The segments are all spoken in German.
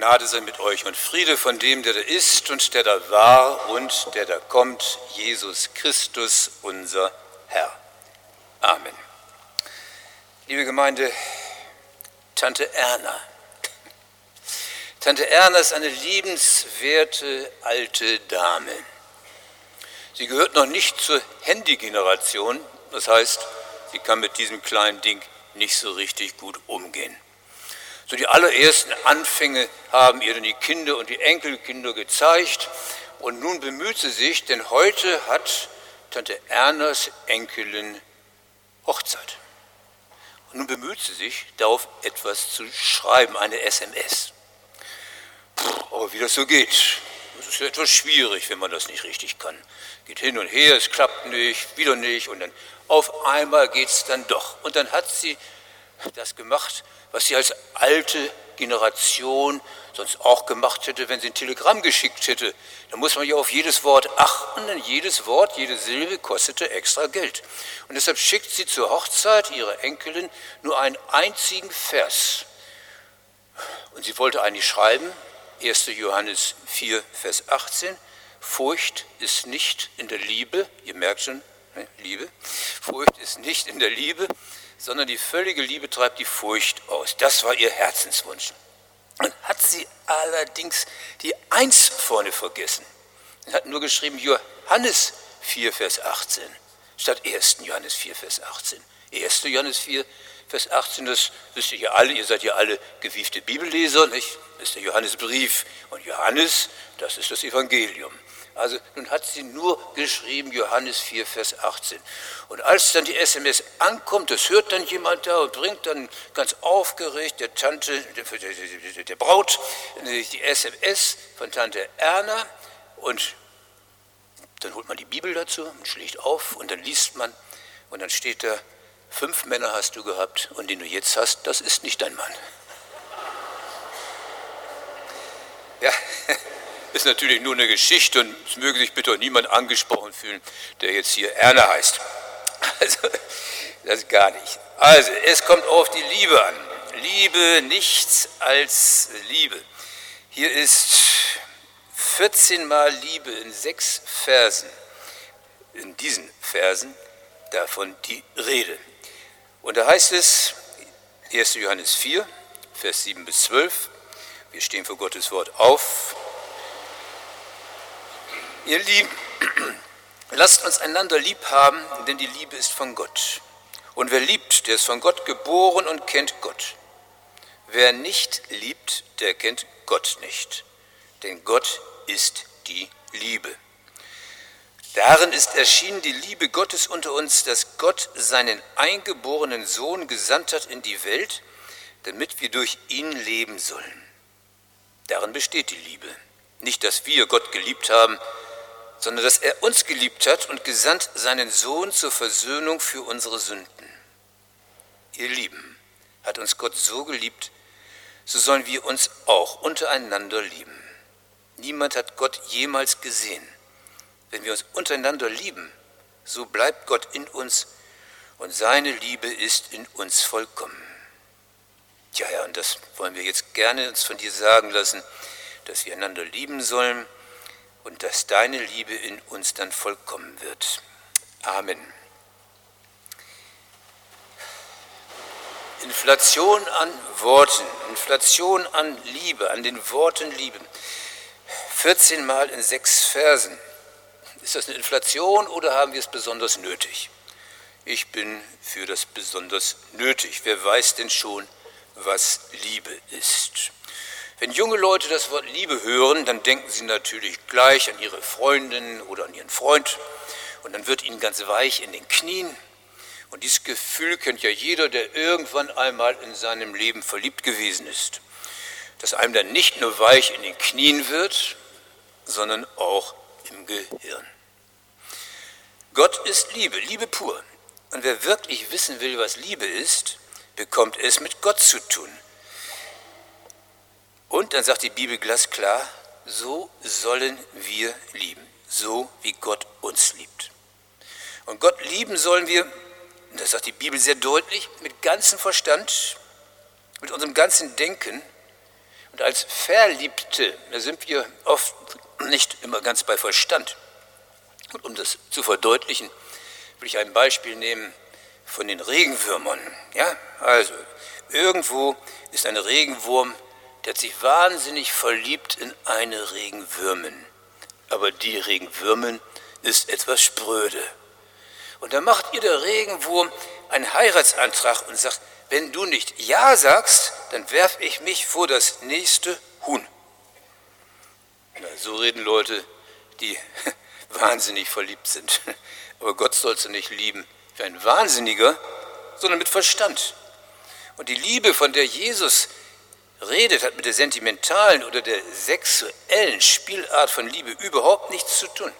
Gnade sei mit euch und Friede von dem, der da ist und der da war und der da kommt, Jesus Christus, unser Herr. Amen. Liebe Gemeinde, Tante Erna. Tante Erna ist eine liebenswerte alte Dame. Sie gehört noch nicht zur Handy-Generation, das heißt, sie kann mit diesem kleinen Ding nicht so richtig gut umgehen. So die allerersten Anfänge haben ihr dann die Kinder und die Enkelkinder gezeigt. Und nun bemüht sie sich, denn heute hat Tante Ernas Enkelin Hochzeit. Und nun bemüht sie sich, darauf etwas zu schreiben, eine SMS. Puh, aber wie das so geht, das ist ja etwas schwierig, wenn man das nicht richtig kann. Geht hin und her, es klappt nicht, wieder nicht und dann auf einmal geht es dann doch. Und dann hat sie das gemacht, was sie als alte Generation sonst auch gemacht hätte, wenn sie ein Telegramm geschickt hätte. Da muss man ja auf jedes Wort achten, denn jedes Wort, jede Silbe kostete extra Geld. Und deshalb schickt sie zur Hochzeit ihrer Enkelin nur einen einzigen Vers. Und sie wollte eigentlich schreiben, 1. Johannes 4, Vers 18, Furcht ist nicht in der Liebe, ihr merkt schon, ne, Liebe, Furcht ist nicht in der Liebe, sondern die völlige Liebe treibt die Furcht aus. Das war ihr Herzenswunsch. Und hat sie allerdings die Eins vorne vergessen. Sie hat nur geschrieben Johannes 4, Vers 18, statt 1. Johannes 4, Vers 18. 1. Johannes 4, Vers 18, das wisst ihr ja alle, ihr seid ja alle gewiefte Bibelleser, nicht? Das ist der Johannesbrief. Und Johannes, das ist das Evangelium. Also nun hat sie nur geschrieben, Johannes 4, Vers 18. Und als dann die SMS ankommt, das hört dann jemand da und bringt dann ganz aufgeregt der Tante, der, der Braut, die SMS von Tante Erna und dann holt man die Bibel dazu und schlägt auf und dann liest man und dann steht da, fünf Männer hast du gehabt und den du jetzt hast, das ist nicht dein Mann. Ja, ist natürlich nur eine Geschichte und es möge sich bitte auch niemand angesprochen fühlen, der jetzt hier Erna heißt. Also, das gar nicht. Also, es kommt auf die Liebe an. Liebe nichts als Liebe. Hier ist 14 Mal Liebe in sechs Versen, in diesen Versen davon die Rede. Und da heißt es, 1. Johannes 4, Vers 7 bis 12, wir stehen vor Gottes Wort auf, Ihr Lieben, lasst uns einander lieb haben, denn die Liebe ist von Gott. Und wer liebt, der ist von Gott geboren und kennt Gott. Wer nicht liebt, der kennt Gott nicht, denn Gott ist die Liebe. Darin ist erschienen die Liebe Gottes unter uns, dass Gott seinen eingeborenen Sohn gesandt hat in die Welt, damit wir durch ihn leben sollen. Darin besteht die Liebe. Nicht, dass wir Gott geliebt haben, sondern dass er uns geliebt hat und gesandt seinen Sohn zur Versöhnung für unsere Sünden. Ihr Lieben, hat uns Gott so geliebt, so sollen wir uns auch untereinander lieben. Niemand hat Gott jemals gesehen. Wenn wir uns untereinander lieben, so bleibt Gott in uns und seine Liebe ist in uns vollkommen. Tja, ja, und das wollen wir jetzt gerne uns von dir sagen lassen, dass wir einander lieben sollen und dass deine Liebe in uns dann vollkommen wird. Amen. Inflation an Worten, Inflation an Liebe, an den Worten Liebe. 14 Mal in sechs Versen. Ist das eine Inflation oder haben wir es besonders nötig? Ich bin für das besonders nötig. Wer weiß denn schon, was Liebe ist? Wenn junge Leute das Wort Liebe hören, dann denken sie natürlich gleich an ihre Freundin oder an ihren Freund und dann wird ihnen ganz weich in den Knien. Und dieses Gefühl kennt ja jeder, der irgendwann einmal in seinem Leben verliebt gewesen ist. Dass einem dann nicht nur weich in den Knien wird, sondern auch im Gehirn. Gott ist Liebe, Liebe pur. Und wer wirklich wissen will, was Liebe ist, bekommt es mit Gott zu tun. Und dann sagt die Bibel glasklar, so sollen wir lieben, so wie Gott uns liebt. Und Gott lieben sollen wir, das sagt die Bibel sehr deutlich, mit ganzem Verstand, mit unserem ganzen Denken Und als Verliebte, da sind wir oft nicht immer ganz bei Verstand. Und um das zu verdeutlichen, will ich ein Beispiel nehmen von den Regenwürmern. Ja, also irgendwo ist ein Regenwurm, der hat sich wahnsinnig verliebt in eine Regenwürmin. Aber die Regenwürmin ist etwas spröde. Und da macht ihr der Regenwurm einen Heiratsantrag und sagt, wenn du nicht Ja sagst, dann werf ich mich vor das nächste Huhn. Na, so reden Leute, die wahnsinnig verliebt sind. Aber Gott sollst du nicht lieben wie ein Wahnsinniger, sondern mit Verstand. Und die Liebe, von der Jesus redet, hat mit der sentimentalen oder der sexuellen Spielart von Liebe überhaupt nichts zu tun.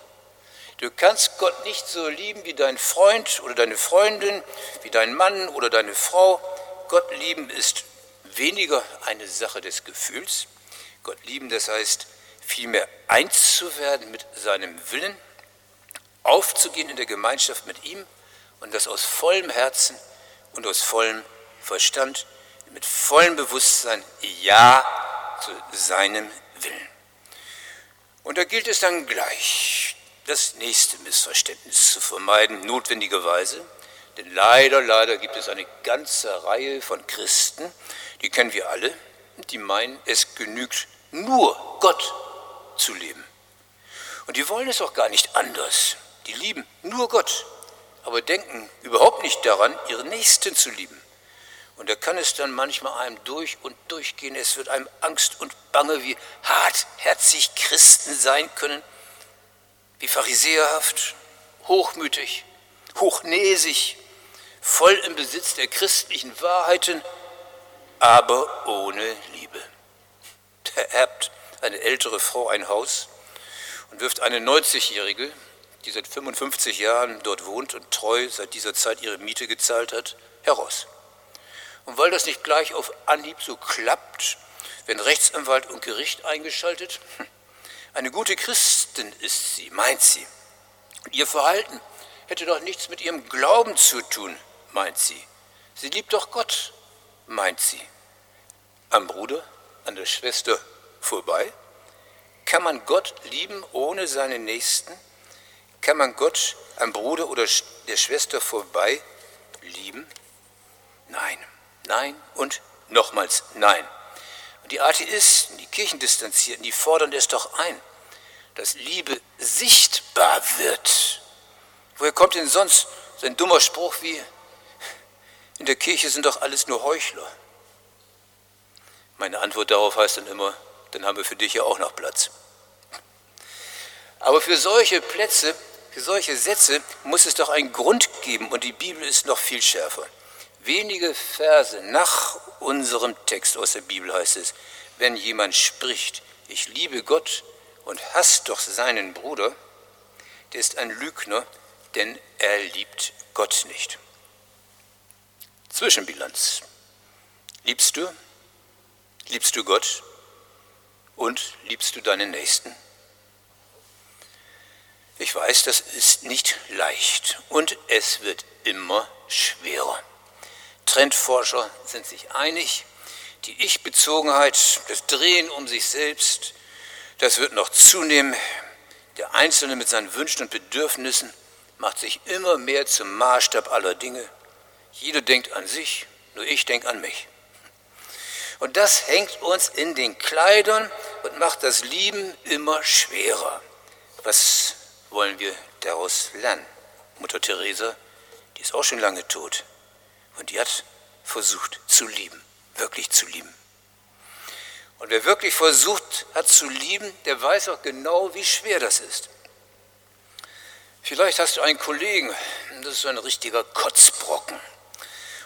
Du kannst Gott nicht so lieben wie dein Freund oder deine Freundin, wie dein Mann oder deine Frau. Gott lieben ist weniger eine Sache des Gefühls. Gott lieben, das heißt vielmehr eins zu werden mit seinem Willen, aufzugehen in der Gemeinschaft mit ihm und das aus vollem Herzen und aus vollem Verstand, mit vollem Bewusstsein Ja zu seinem Willen. Und da gilt es dann gleich, das nächste Missverständnis zu vermeiden, notwendigerweise. Denn leider, leider gibt es eine ganze Reihe von Christen, die kennen wir alle, die meinen, es genügt nur Gott zu leben. Und die wollen es auch gar nicht anders. Die lieben nur Gott, aber denken überhaupt nicht daran, ihren Nächsten zu lieben. Und da kann es dann manchmal einem durch und durchgehen. Es wird einem Angst und Bange, wie hartherzig Christen sein können wie pharisäerhaft, hochmütig, hochnäsig, voll im Besitz der christlichen Wahrheiten, aber ohne Liebe. Da erbt eine ältere Frau ein Haus und wirft eine 90-Jährige, die seit 55 Jahren dort wohnt und treu seit dieser Zeit ihre Miete gezahlt hat, heraus. Und weil das nicht gleich auf Anhieb so klappt, werden Rechtsanwalt und Gericht eingeschaltet, hm, eine gute Christin ist sie, meint sie. Ihr Verhalten hätte doch nichts mit ihrem Glauben zu tun, meint sie. Sie liebt doch Gott, meint sie. Am Bruder, an der Schwester vorbei? Kann man Gott lieben ohne seinen Nächsten? Kann man Gott am Bruder oder der Schwester vorbei lieben? Nein, nein und nochmals nein. Die Atheisten, die Kirchendistanzierten, die fordern es doch ein, dass Liebe sichtbar wird. Woher kommt denn sonst so ein dummer Spruch wie, in der Kirche sind doch alles nur Heuchler? Meine Antwort darauf heißt dann immer, dann haben wir für dich ja auch noch Platz. Aber für solche Plätze, für solche Sätze muss es doch einen Grund geben und die Bibel ist noch viel schärfer. Wenige Verse nach unserem Text aus der Bibel heißt es, wenn jemand spricht, ich liebe Gott und hasst doch seinen Bruder, der ist ein Lügner, denn er liebt Gott nicht. Zwischenbilanz. Liebst du? Liebst du Gott? Und liebst du deinen Nächsten? Ich weiß, das ist nicht leicht und es wird immer schwerer. Trendforscher sind sich einig, die Ich-Bezogenheit, das Drehen um sich selbst, das wird noch zunehmen. Der Einzelne mit seinen Wünschen und Bedürfnissen macht sich immer mehr zum Maßstab aller Dinge. Jeder denkt an sich, nur ich denke an mich. Und das hängt uns in den Kleidern und macht das Lieben immer schwerer. Was wollen wir daraus lernen? Mutter Teresa, die ist auch schon lange tot. Und die hat versucht zu lieben, wirklich zu lieben. Und wer wirklich versucht hat zu lieben, der weiß auch genau, wie schwer das ist. Vielleicht hast du einen Kollegen, das ist ein richtiger Kotzbrocken.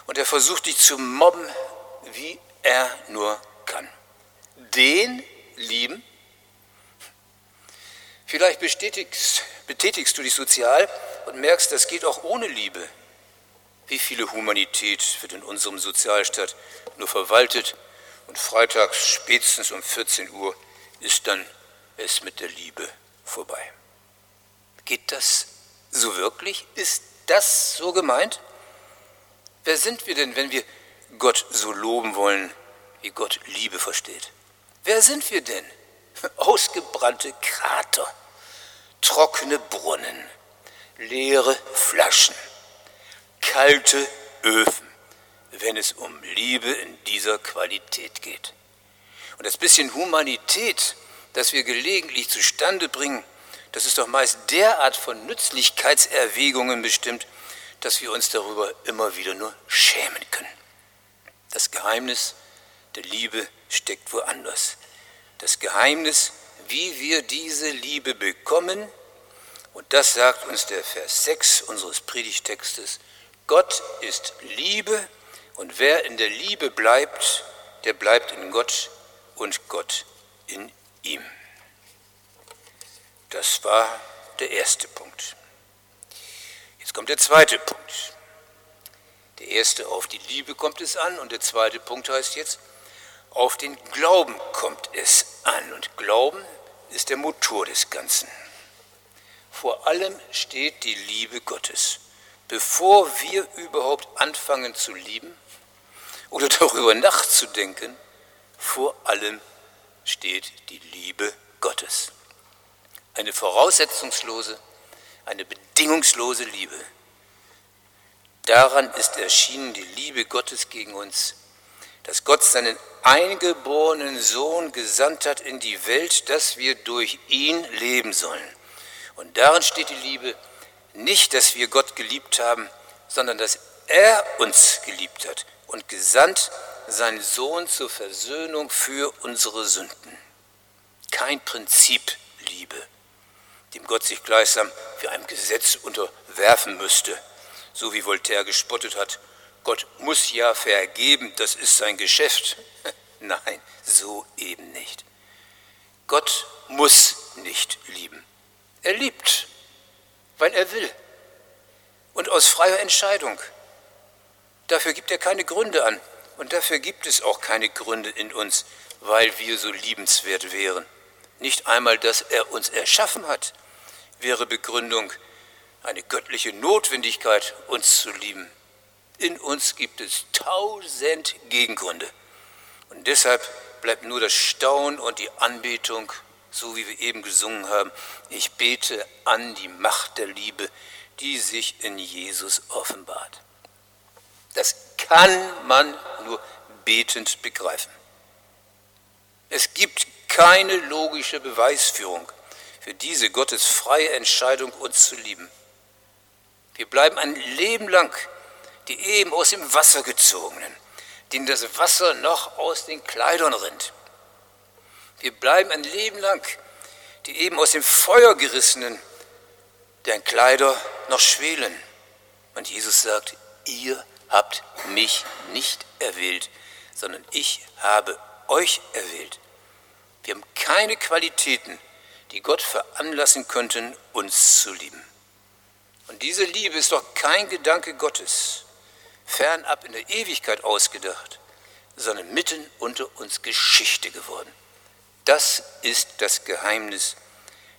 Und er versucht dich zu mobben, wie er nur kann. Den lieben. Vielleicht betätigst, betätigst du dich sozial und merkst, das geht auch ohne Liebe. Wie viele Humanität wird in unserem Sozialstaat nur verwaltet und freitags spätestens um 14 Uhr ist dann es mit der Liebe vorbei. Geht das so wirklich? Ist das so gemeint? Wer sind wir denn, wenn wir Gott so loben wollen, wie Gott Liebe versteht? Wer sind wir denn? Ausgebrannte Krater, trockene Brunnen, leere Flaschen, kalte Öfen, wenn es um Liebe in dieser Qualität geht. Und das bisschen Humanität, das wir gelegentlich zustande bringen, das ist doch meist derart von Nützlichkeitserwägungen bestimmt, dass wir uns darüber immer wieder nur schämen können. Das Geheimnis der Liebe steckt woanders. Das Geheimnis, wie wir diese Liebe bekommen, und das sagt uns der Vers 6 unseres Predigtextes, Gott ist Liebe und wer in der Liebe bleibt, der bleibt in Gott und Gott in ihm. Das war der erste Punkt. Jetzt kommt der zweite Punkt. Der erste, auf die Liebe kommt es an und der zweite Punkt heißt jetzt, auf den Glauben kommt es an. Und Glauben ist der Motor des Ganzen. Vor allem steht die Liebe Gottes. Bevor wir überhaupt anfangen zu lieben oder darüber nachzudenken, vor allem steht die Liebe Gottes. Eine voraussetzungslose, eine bedingungslose Liebe. Daran ist erschienen die Liebe Gottes gegen uns, dass Gott seinen eingeborenen Sohn gesandt hat in die Welt, dass wir durch ihn leben sollen. Und darin steht die Liebe nicht, dass wir Gott geliebt haben, sondern dass er uns geliebt hat und gesandt seinen Sohn zur Versöhnung für unsere Sünden. Kein Prinzip Liebe, dem Gott sich gleichsam für ein Gesetz unterwerfen müsste, so wie Voltaire gespottet hat. Gott muss ja vergeben, das ist sein Geschäft. Nein, so eben nicht. Gott muss nicht lieben. Er liebt, weil er will und aus freier Entscheidung. Dafür gibt er keine Gründe an und dafür gibt es auch keine Gründe in uns, weil wir so liebenswert wären. Nicht einmal, dass er uns erschaffen hat, wäre Begründung eine göttliche Notwendigkeit, uns zu lieben. In uns gibt es tausend Gegengründe. Und deshalb bleibt nur das Staunen und die Anbetung, so wie wir eben gesungen haben. Ich bete an die Macht der Liebe, die sich in Jesus offenbart. Das kann man nur betend begreifen. Es gibt keine logische Beweisführung für diese Gottes freie Entscheidung, uns zu lieben. Wir bleiben ein Leben lang die eben aus dem Wasser gezogenen, denen das Wasser noch aus den Kleidern rinnt. Wir bleiben ein Leben lang die eben aus dem Feuer gerissenen, deren Kleider noch schwelen. Und Jesus sagt, ihr habt mich nicht erwählt, sondern ich habe euch erwählt. Wir haben keine Qualitäten, die Gott veranlassen könnten, uns zu lieben. Und diese Liebe ist doch kein Gedanke Gottes, fernab in der Ewigkeit ausgedacht, sondern mitten unter uns Geschichte geworden. Das ist das Geheimnis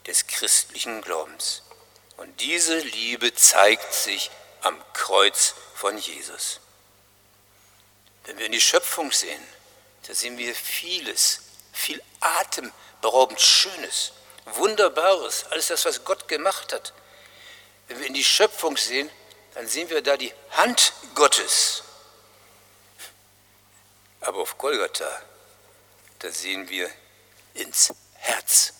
des christlichen Glaubens. Und diese Liebe zeigt sich am Kreuz von Jesus. Wenn wir in die Schöpfung sehen, da sehen wir vieles, viel atemberaubend Schönes, Wunderbares, alles das, was Gott gemacht hat. Wenn wir in die Schöpfung sehen, dann sehen wir da die Hand Gottes. Aber auf Golgatha, da sehen wir ins Herz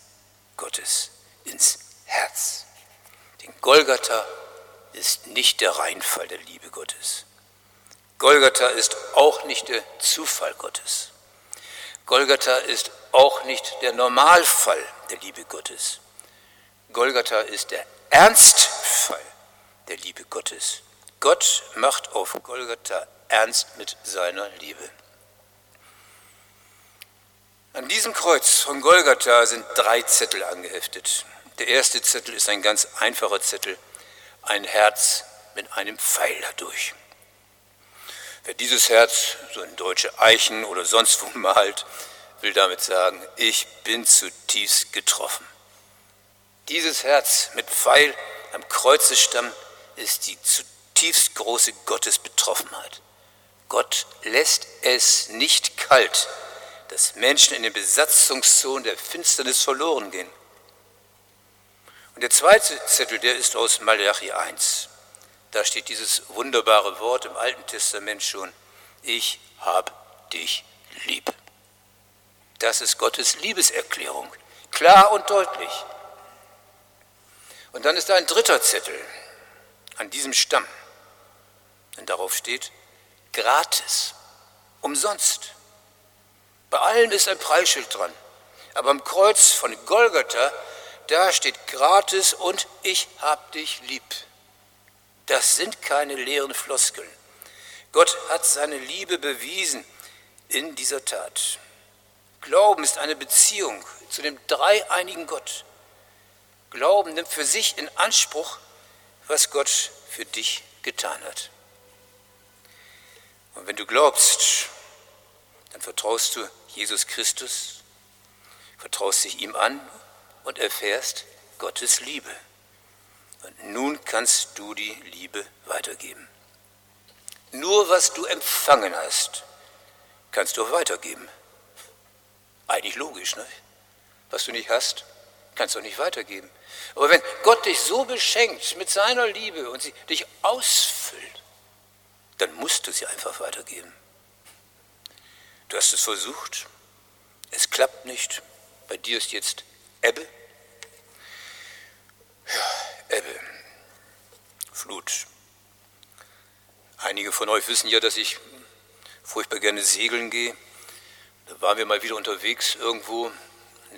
Gottes, ins Herz. Denn Golgatha ist nicht der Reinfall der Liebe Gottes. Golgatha ist auch nicht der Zufall Gottes. Golgatha ist auch nicht der Normalfall der Liebe Gottes. Golgatha ist der Ernstfall der Liebe Gottes. Gott macht auf Golgatha ernst mit seiner Liebe. An diesem Kreuz von Golgatha sind drei Zettel angeheftet. Der erste Zettel ist ein ganz einfacher Zettel, ein Herz mit einem Pfeil dadurch. Wer dieses Herz so in deutsche Eichen oder sonst wo malt, will damit sagen, ich bin zutiefst getroffen. Dieses Herz mit Pfeil am Kreuzestamm ist die zutiefst große Gottesbetroffenheit. Gott lässt es nicht kalt, dass Menschen in den Besatzungszonen der Finsternis verloren gehen. Und der zweite Zettel, der ist aus Malachi 1. Da steht dieses wunderbare Wort im Alten Testament schon, ich hab dich lieb. Das ist Gottes Liebeserklärung, klar und deutlich. Und dann ist da ein dritter Zettel an diesem Stamm. Und darauf steht, gratis, umsonst. Bei allem ist ein Preisschild dran. Aber am Kreuz von Golgatha, da steht gratis und ich hab dich lieb. Das sind keine leeren Floskeln. Gott hat seine Liebe bewiesen in dieser Tat. Glauben ist eine Beziehung zu dem dreieinigen Gott. Glauben nimmt für sich in Anspruch, was Gott für dich getan hat. Und wenn du glaubst, dann vertraust du Jesus Christus, vertraust dich ihm an und erfährst Gottes Liebe. Und nun kannst du die Liebe weitergeben. Nur was du empfangen hast, kannst du auch weitergeben. Eigentlich logisch, ne? Was du nicht hast, kannst du auch nicht weitergeben. Aber wenn Gott dich so beschenkt mit seiner Liebe und sie dich ausfüllt, dann musst du sie einfach weitergeben. Du hast es versucht, es klappt nicht, bei dir ist jetzt Ebbe. Ja, Ebbe, Flut. Einige von euch wissen ja, dass ich furchtbar gerne segeln gehe. Da waren wir mal wieder unterwegs irgendwo,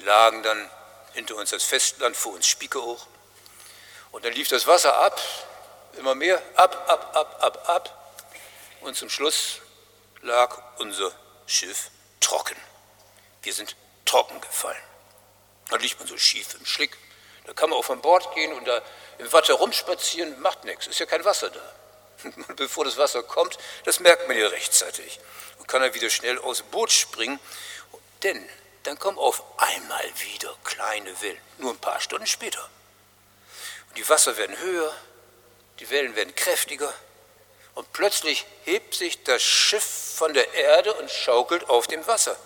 lagen dann hinter uns das Festland, vor uns Spiekeroog. Und dann lief das Wasser ab, immer mehr, ab, ab, ab, ab, ab. Und zum Schluss lag unser Schiff trocken. Wir sind trocken gefallen. Dann liegt man so schief im Schlick. Da kann man auch von Bord gehen und da im Wasser rumspazieren, macht nichts, ist ja kein Wasser da. Und bevor das Wasser kommt, das merkt man ja rechtzeitig. Und kann dann wieder schnell aus dem Boot springen. Denn dann kommen auf einmal wieder kleine Wellen, nur ein paar Stunden später. Und die Wasser werden höher, die Wellen werden kräftiger und plötzlich hebt sich das Schiff von der Erde und schaukelt auf dem Wasser.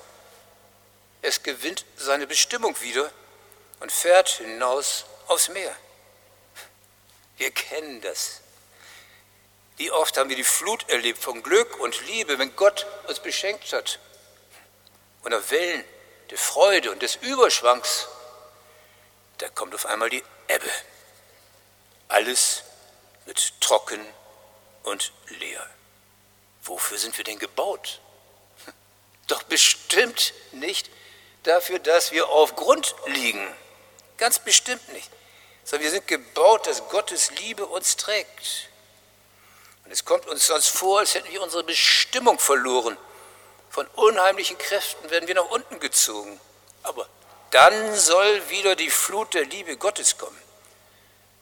Es gewinnt seine Bestimmung wieder und fährt hinaus aufs Meer. Wir kennen das. Wie oft haben wir die Flut erlebt von Glück und Liebe, wenn Gott uns beschenkt hat. Und auf Wellen der Freude und des Überschwangs, da kommt auf einmal die Ebbe. Alles wird trocken und leer. Wofür sind wir denn gebaut? Doch bestimmt nicht dafür, dass wir auf Grund liegen. Ganz bestimmt nicht. Sondern wir sind gebaut, dass Gottes Liebe uns trägt. Und es kommt uns sonst vor, als hätten wir unsere Bestimmung verloren. Von unheimlichen Kräften werden wir nach unten gezogen. Aber dann soll wieder die Flut der Liebe Gottes kommen.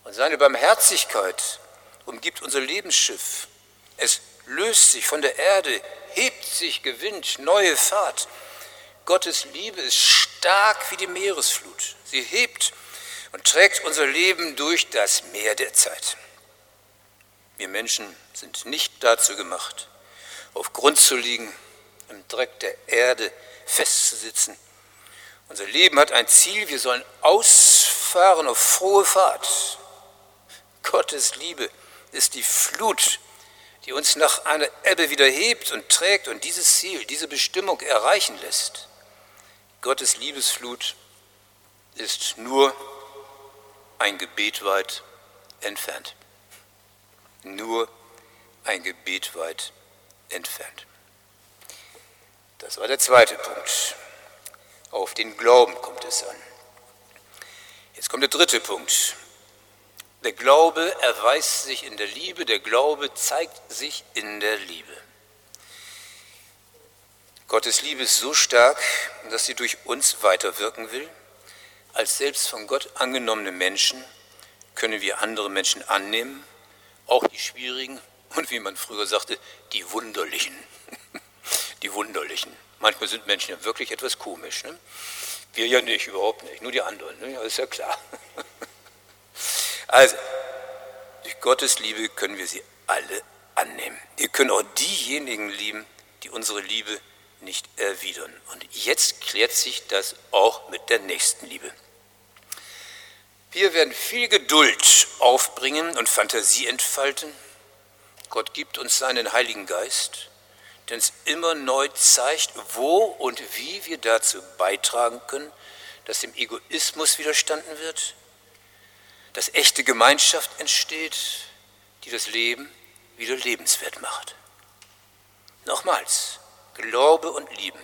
Und seine Barmherzigkeit umgibt unser Lebensschiff. Es löst sich von der Erde, hebt sich, gewinnt neue Fahrt. Gottes Liebe ist stark wie die Meeresflut. Sie hebt und trägt unser Leben durch das Meer der Zeit. Wir Menschen sind nicht dazu gemacht, auf Grund zu liegen, im Dreck der Erde festzusitzen. Unser Leben hat ein Ziel, wir sollen ausfahren auf frohe Fahrt. Gottes Liebe ist die Flut, die uns nach einer Ebbe wieder hebt und trägt und dieses Ziel, diese Bestimmung erreichen lässt. Gottes Liebesflut ist nur ein Gebet weit entfernt nur ein Gebet weit entfernt. Das war der zweite Punkt. Auf den Glauben kommt es an. Jetzt kommt der dritte Punkt. Der Glaube erweist sich in der Liebe, der Glaube zeigt sich in der Liebe. Gottes Liebe ist so stark, dass sie durch uns weiterwirken will. Als selbst von Gott angenommene Menschen können wir andere Menschen annehmen auch die schwierigen und wie man früher sagte, die wunderlichen. Die wunderlichen. Manchmal sind Menschen ja wirklich etwas komisch. Ne? Wir ja nicht, überhaupt nicht, nur die anderen, ne? das ist ja klar. Also, durch Gottes Liebe können wir sie alle annehmen. Wir können auch diejenigen lieben, die unsere Liebe nicht erwidern. Und jetzt klärt sich das auch mit der Nächstenliebe. Wir werden viel Geduld aufbringen und Fantasie entfalten. Gott gibt uns seinen Heiligen Geist, der uns immer neu zeigt, wo und wie wir dazu beitragen können, dass dem Egoismus widerstanden wird, dass echte Gemeinschaft entsteht, die das Leben wieder lebenswert macht. Nochmals, Glaube und Lieben,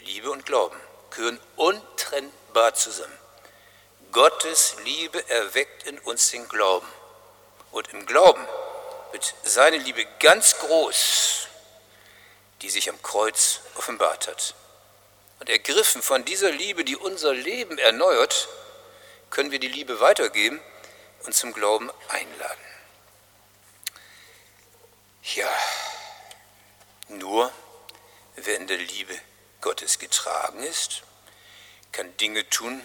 Liebe und Glauben gehören untrennbar zusammen. Gottes Liebe erweckt in uns den Glauben. Und im Glauben wird seine Liebe ganz groß, die sich am Kreuz offenbart hat. Und ergriffen von dieser Liebe, die unser Leben erneuert, können wir die Liebe weitergeben und zum Glauben einladen. Ja, nur wer in der Liebe Gottes getragen ist, kann Dinge tun,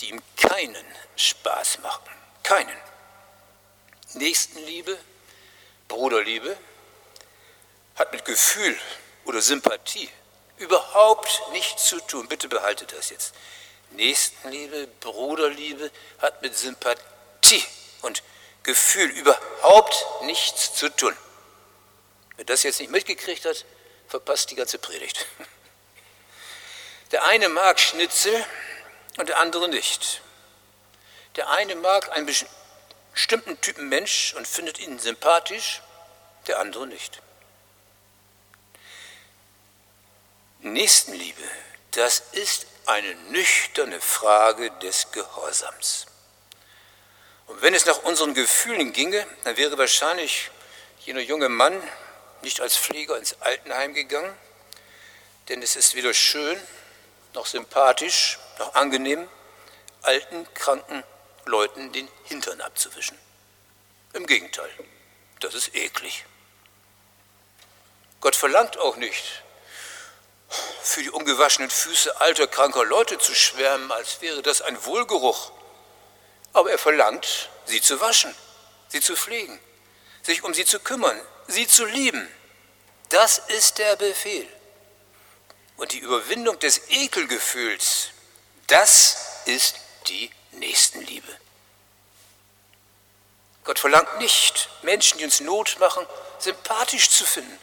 die ihm keinen Spaß machen. Keinen. Nächstenliebe, Bruderliebe hat mit Gefühl oder Sympathie überhaupt nichts zu tun. Bitte behaltet das jetzt. Nächstenliebe, Bruderliebe hat mit Sympathie und Gefühl überhaupt nichts zu tun. Wer das jetzt nicht mitgekriegt hat, verpasst die ganze Predigt. Der eine mag Schnitzel und der andere nicht. Der eine mag einen bestimmten Typen Mensch und findet ihn sympathisch, der andere nicht. Nächstenliebe, das ist eine nüchterne Frage des Gehorsams. Und wenn es nach unseren Gefühlen ginge, dann wäre wahrscheinlich jener junge Mann nicht als Pfleger ins Altenheim gegangen, denn es ist weder schön noch sympathisch noch angenehm, alten, kranken Leuten den Hintern abzuwischen. Im Gegenteil, das ist eklig. Gott verlangt auch nicht, für die ungewaschenen Füße alter, kranker Leute zu schwärmen, als wäre das ein Wohlgeruch. Aber er verlangt, sie zu waschen, sie zu pflegen, sich um sie zu kümmern, sie zu lieben. Das ist der Befehl. Und die Überwindung des Ekelgefühls, das ist die Nächstenliebe. Gott verlangt nicht, Menschen, die uns Not machen, sympathisch zu finden.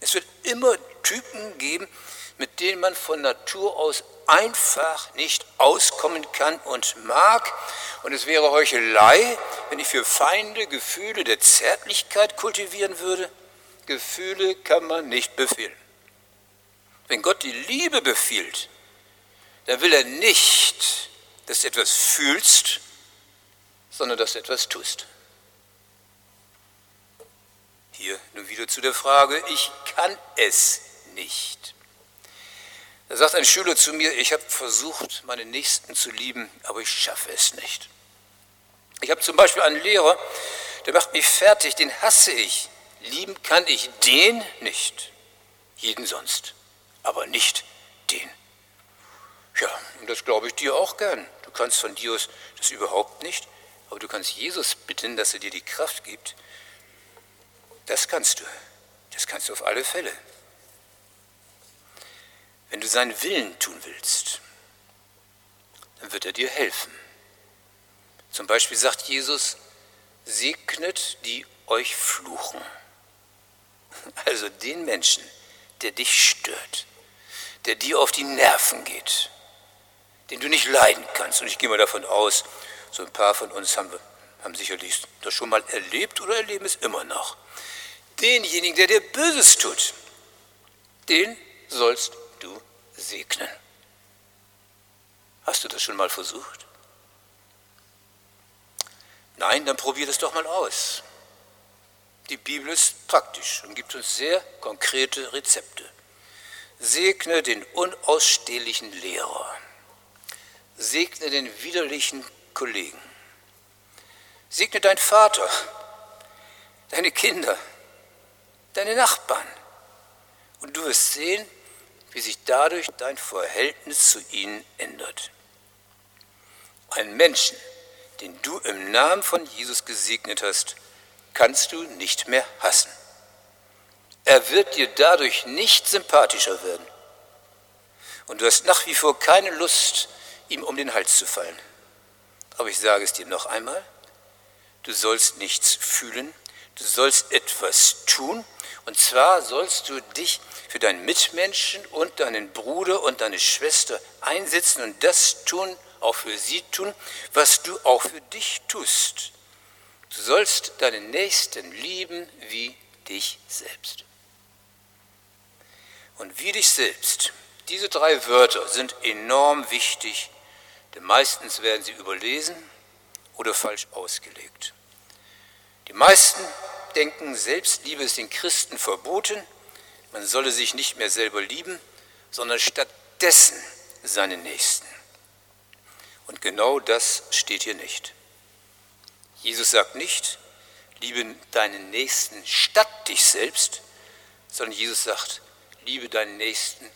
Es wird immer Typen geben, mit denen man von Natur aus einfach nicht auskommen kann und mag. Und es wäre Heuchelei, wenn ich für Feinde Gefühle der Zärtlichkeit kultivieren würde. Gefühle kann man nicht befehlen. Wenn Gott die Liebe befiehlt, dann will er nicht, dass du etwas fühlst, sondern dass du etwas tust. Hier nun wieder zu der Frage, ich kann es nicht. Da sagt ein Schüler zu mir, ich habe versucht, meine Nächsten zu lieben, aber ich schaffe es nicht. Ich habe zum Beispiel einen Lehrer, der macht mich fertig, den hasse ich. Lieben kann ich den nicht, jeden sonst, aber nicht den. Ja, und das glaube ich dir auch gern. Du kannst von dir aus das überhaupt nicht, aber du kannst Jesus bitten, dass er dir die Kraft gibt. Das kannst du. Das kannst du auf alle Fälle. Wenn du seinen Willen tun willst, dann wird er dir helfen. Zum Beispiel sagt Jesus, segnet die euch fluchen. Also den Menschen, der dich stört, der dir auf die Nerven geht, den du nicht leiden kannst. Und ich gehe mal davon aus, so ein paar von uns haben, haben sicherlich das schon mal erlebt oder erleben es immer noch. Denjenigen, der dir Böses tut, den sollst segnen. Hast du das schon mal versucht? Nein, dann probier das doch mal aus. Die Bibel ist praktisch und gibt uns sehr konkrete Rezepte. Segne den unausstehlichen Lehrer. Segne den widerlichen Kollegen. Segne deinen Vater, deine Kinder, deine Nachbarn. Und du wirst sehen, wie sich dadurch dein Verhältnis zu ihnen ändert. Einen Menschen, den du im Namen von Jesus gesegnet hast, kannst du nicht mehr hassen. er wird dir dadurch nicht sympathischer werden. Und du hast nach wie vor keine Lust, ihm um den Hals zu fallen. Aber ich sage es dir noch einmal, du sollst nichts fühlen, du sollst etwas tun, und zwar sollst du dich für deinen Mitmenschen und deinen Bruder und deine Schwester einsetzen und das tun, auch für sie tun, was du auch für dich tust. Du sollst deinen Nächsten lieben wie dich selbst. Und wie dich selbst. Diese drei Wörter sind enorm wichtig, denn meistens werden sie überlesen oder falsch ausgelegt. Die meisten denken, Selbstliebe ist den Christen verboten, man solle sich nicht mehr selber lieben, sondern stattdessen seinen Nächsten. Und genau das steht hier nicht. Jesus sagt nicht, liebe deinen Nächsten statt dich selbst, sondern Jesus sagt, liebe deinen Nächsten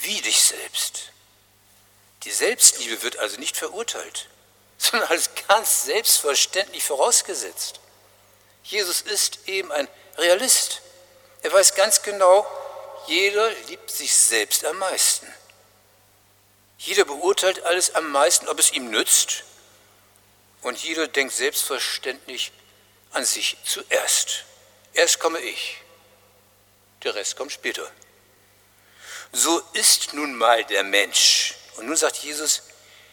wie dich selbst. Die Selbstliebe wird also nicht verurteilt, sondern als ganz selbstverständlich vorausgesetzt. Jesus ist eben ein Realist. Er weiß ganz genau, jeder liebt sich selbst am meisten. Jeder beurteilt alles am meisten, ob es ihm nützt. Und jeder denkt selbstverständlich an sich zuerst. Erst komme ich, der Rest kommt später. So ist nun mal der Mensch. Und nun sagt Jesus,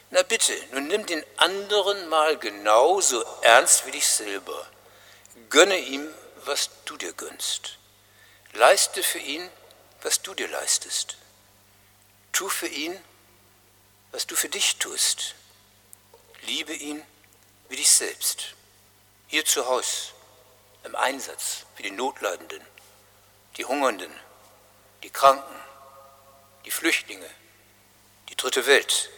na bitte, nun nimm den anderen mal genauso ernst wie dich selber. Gönne ihm, was du dir gönnst. Leiste für ihn, was du dir leistest. Tu für ihn, was du für dich tust. Liebe ihn wie dich selbst. Hier zu Hause, im Einsatz für die Notleidenden, die Hungernden, die Kranken, die Flüchtlinge, die dritte Welt.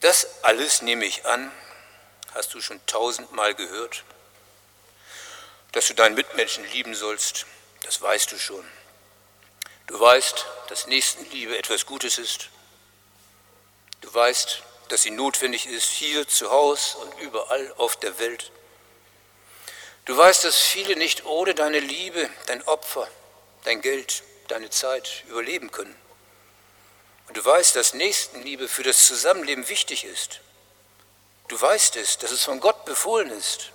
Das alles nehme ich an, hast du schon tausendmal gehört. Dass du deinen Mitmenschen lieben sollst, das weißt du schon. Du weißt, dass Nächstenliebe etwas Gutes ist. Du weißt, dass sie notwendig ist, hier zu Hause und überall auf der Welt. Du weißt, dass viele nicht ohne deine Liebe, dein Opfer, dein Geld, deine Zeit überleben können. Und du weißt, dass Nächstenliebe für das Zusammenleben wichtig ist. Du weißt es, dass es von Gott befohlen ist.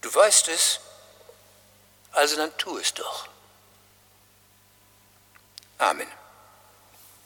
Du weißt es, also dann tu es doch. Amen.